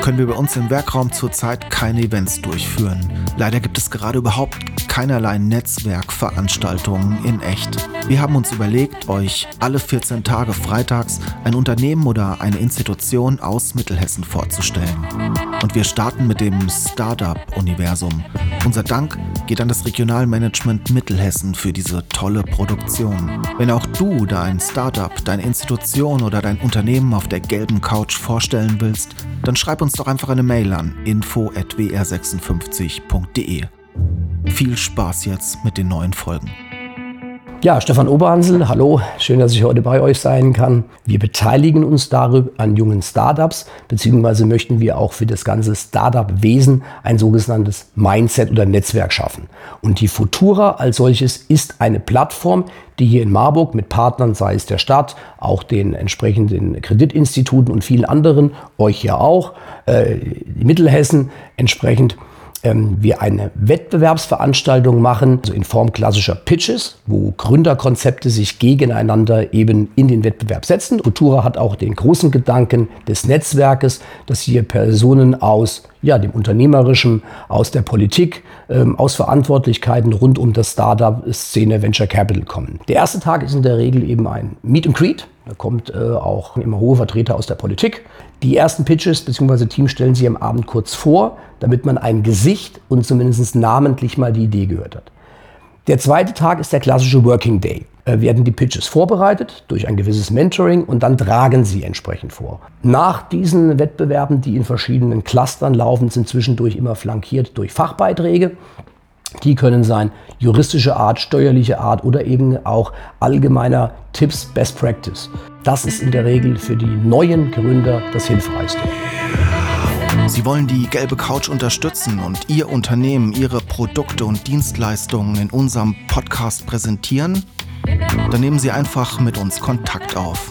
können wir bei uns im Werkraum zurzeit keine Events durchführen. Leider gibt es gerade überhaupt keinerlei Netzwerkveranstaltungen in echt. Wir haben uns überlegt, euch alle 14 Tage freitags ein Unternehmen oder eine Institution aus Mittelhessen vorzustellen. Und wir starten mit dem Startup-Universum. Unser Dank geht an das Regionalmanagement Mittelhessen für diese tolle Produktion. Wenn auch du dein Startup, deine Institution oder dein Unternehmen auf der gelben Couch vorstellen willst, dann schreib uns doch einfach eine Mail an info@wr56.de. Viel Spaß jetzt mit den neuen Folgen. Ja, Stefan Oberhansel, hallo, schön, dass ich heute bei euch sein kann. Wir beteiligen uns darüber an jungen Startups, beziehungsweise möchten wir auch für das ganze Startup-Wesen ein sogenanntes Mindset oder Netzwerk schaffen. Und die Futura als solches ist eine Plattform, die hier in Marburg mit Partnern, sei es der Stadt, auch den entsprechenden Kreditinstituten und vielen anderen, euch ja auch, äh, Mittelhessen entsprechend ähm, wir eine Wettbewerbsveranstaltung machen, also in Form klassischer Pitches, wo Gründerkonzepte sich gegeneinander eben in den Wettbewerb setzen. Futura hat auch den großen Gedanken des Netzwerkes, dass hier Personen aus ja, dem Unternehmerischen, aus der Politik, ähm, aus Verantwortlichkeiten rund um das Startup-Szene Venture Capital kommen. Der erste Tag ist in der Regel eben ein Meet and Greet. Da kommt äh, auch immer hohe Vertreter aus der Politik. Die ersten Pitches bzw. Teams stellen sie am Abend kurz vor, damit man ein Gesicht und zumindest namentlich mal die Idee gehört hat. Der zweite Tag ist der klassische Working Day. Äh, werden die Pitches vorbereitet durch ein gewisses Mentoring und dann tragen sie entsprechend vor. Nach diesen Wettbewerben, die in verschiedenen Clustern laufen, sind zwischendurch immer flankiert durch Fachbeiträge. Die können sein juristische Art, steuerliche Art oder eben auch allgemeiner Tipps, Best Practice. Das ist in der Regel für die neuen Gründer das Hilfreichste. Sie wollen die gelbe Couch unterstützen und Ihr Unternehmen, Ihre Produkte und Dienstleistungen in unserem Podcast präsentieren? Dann nehmen Sie einfach mit uns Kontakt auf.